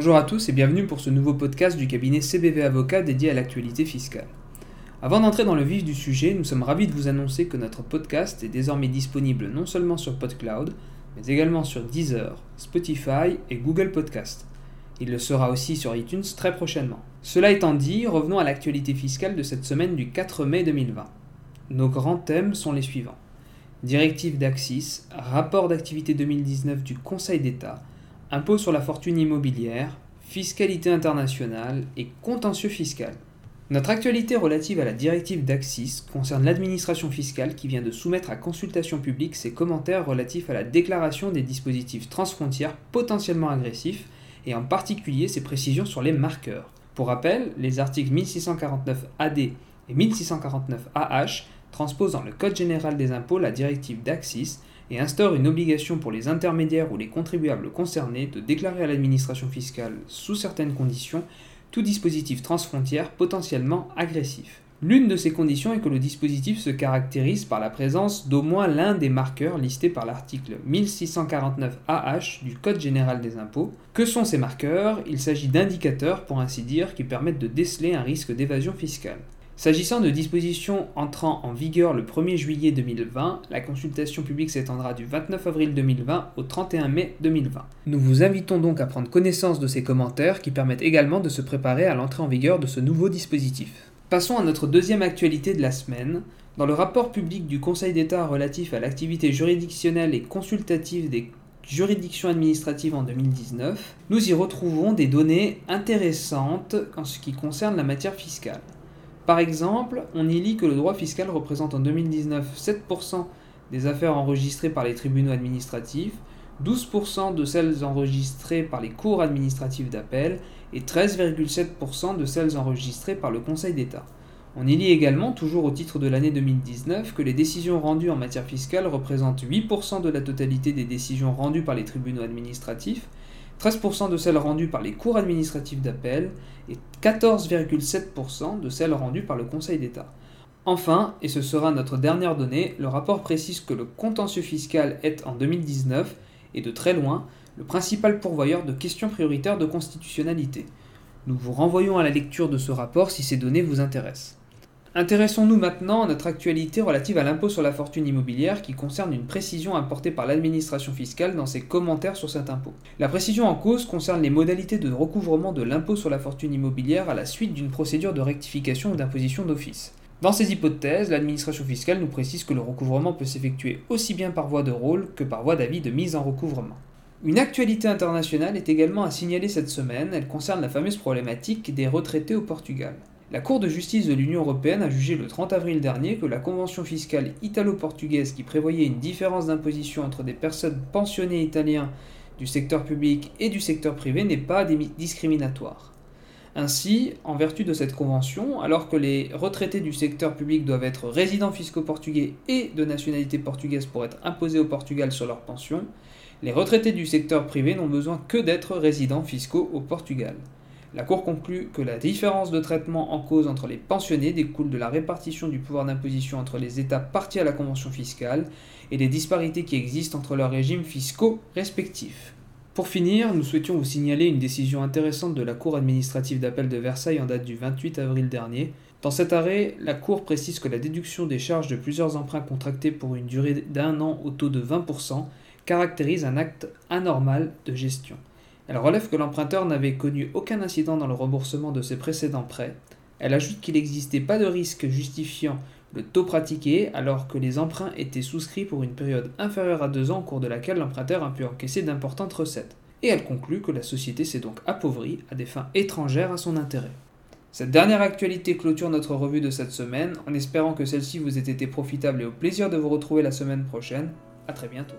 Bonjour à tous et bienvenue pour ce nouveau podcast du cabinet CBV Avocat dédié à l'actualité fiscale. Avant d'entrer dans le vif du sujet, nous sommes ravis de vous annoncer que notre podcast est désormais disponible non seulement sur PodCloud, mais également sur Deezer, Spotify et Google Podcast. Il le sera aussi sur iTunes très prochainement. Cela étant dit, revenons à l'actualité fiscale de cette semaine du 4 mai 2020. Nos grands thèmes sont les suivants. Directive d'Axis, rapport d'activité 2019 du Conseil d'État, impôt sur la fortune immobilière, fiscalité internationale et contentieux fiscal. Notre actualité relative à la directive d'Axis concerne l'administration fiscale qui vient de soumettre à consultation publique ses commentaires relatifs à la déclaration des dispositifs transfrontières potentiellement agressifs et en particulier ses précisions sur les marqueurs. Pour rappel, les articles 1649 AD et 1649 AH transposent dans le Code général des impôts la directive d'Axis et instaure une obligation pour les intermédiaires ou les contribuables concernés de déclarer à l'administration fiscale, sous certaines conditions, tout dispositif transfrontière potentiellement agressif. L'une de ces conditions est que le dispositif se caractérise par la présence d'au moins l'un des marqueurs listés par l'article 1649 AH du Code général des impôts. Que sont ces marqueurs? Il s'agit d'indicateurs, pour ainsi dire, qui permettent de déceler un risque d'évasion fiscale. S'agissant de dispositions entrant en vigueur le 1er juillet 2020, la consultation publique s'étendra du 29 avril 2020 au 31 mai 2020. Nous vous invitons donc à prendre connaissance de ces commentaires qui permettent également de se préparer à l'entrée en vigueur de ce nouveau dispositif. Passons à notre deuxième actualité de la semaine. Dans le rapport public du Conseil d'État relatif à l'activité juridictionnelle et consultative des juridictions administratives en 2019, nous y retrouvons des données intéressantes en ce qui concerne la matière fiscale. Par exemple, on y lit que le droit fiscal représente en 2019 7% des affaires enregistrées par les tribunaux administratifs, 12% de celles enregistrées par les cours administratives d'appel et 13,7% de celles enregistrées par le Conseil d'État. On y lit également, toujours au titre de l'année 2019, que les décisions rendues en matière fiscale représentent 8% de la totalité des décisions rendues par les tribunaux administratifs, 13% de celles rendues par les cours administratifs d'appel et 14,7% de celles rendues par le Conseil d'État. Enfin, et ce sera notre dernière donnée, le rapport précise que le contentieux fiscal est en 2019, et de très loin, le principal pourvoyeur de questions prioritaires de constitutionnalité. Nous vous renvoyons à la lecture de ce rapport si ces données vous intéressent. Intéressons-nous maintenant à notre actualité relative à l'impôt sur la fortune immobilière qui concerne une précision apportée par l'administration fiscale dans ses commentaires sur cet impôt. La précision en cause concerne les modalités de recouvrement de l'impôt sur la fortune immobilière à la suite d'une procédure de rectification ou d'imposition d'office. Dans ces hypothèses, l'administration fiscale nous précise que le recouvrement peut s'effectuer aussi bien par voie de rôle que par voie d'avis de mise en recouvrement. Une actualité internationale est également à signaler cette semaine, elle concerne la fameuse problématique des retraités au Portugal. La Cour de justice de l'Union européenne a jugé le 30 avril dernier que la convention fiscale italo-portugaise qui prévoyait une différence d'imposition entre des personnes pensionnées italiens du secteur public et du secteur privé n'est pas discriminatoire. Ainsi, en vertu de cette convention, alors que les retraités du secteur public doivent être résidents fiscaux portugais et de nationalité portugaise pour être imposés au Portugal sur leur pension, les retraités du secteur privé n'ont besoin que d'être résidents fiscaux au Portugal. La Cour conclut que la différence de traitement en cause entre les pensionnés découle de la répartition du pouvoir d'imposition entre les États partis à la Convention fiscale et des disparités qui existent entre leurs régimes fiscaux respectifs. Pour finir, nous souhaitions vous signaler une décision intéressante de la Cour administrative d'appel de Versailles en date du 28 avril dernier. Dans cet arrêt, la Cour précise que la déduction des charges de plusieurs emprunts contractés pour une durée d'un an au taux de 20% caractérise un acte anormal de gestion. Elle relève que l'emprunteur n'avait connu aucun incident dans le remboursement de ses précédents prêts. Elle ajoute qu'il n'existait pas de risque justifiant le taux pratiqué alors que les emprunts étaient souscrits pour une période inférieure à deux ans au cours de laquelle l'emprunteur a pu encaisser d'importantes recettes. Et elle conclut que la société s'est donc appauvrie à des fins étrangères à son intérêt. Cette dernière actualité clôture notre revue de cette semaine en espérant que celle-ci vous ait été profitable et au plaisir de vous retrouver la semaine prochaine. A très bientôt.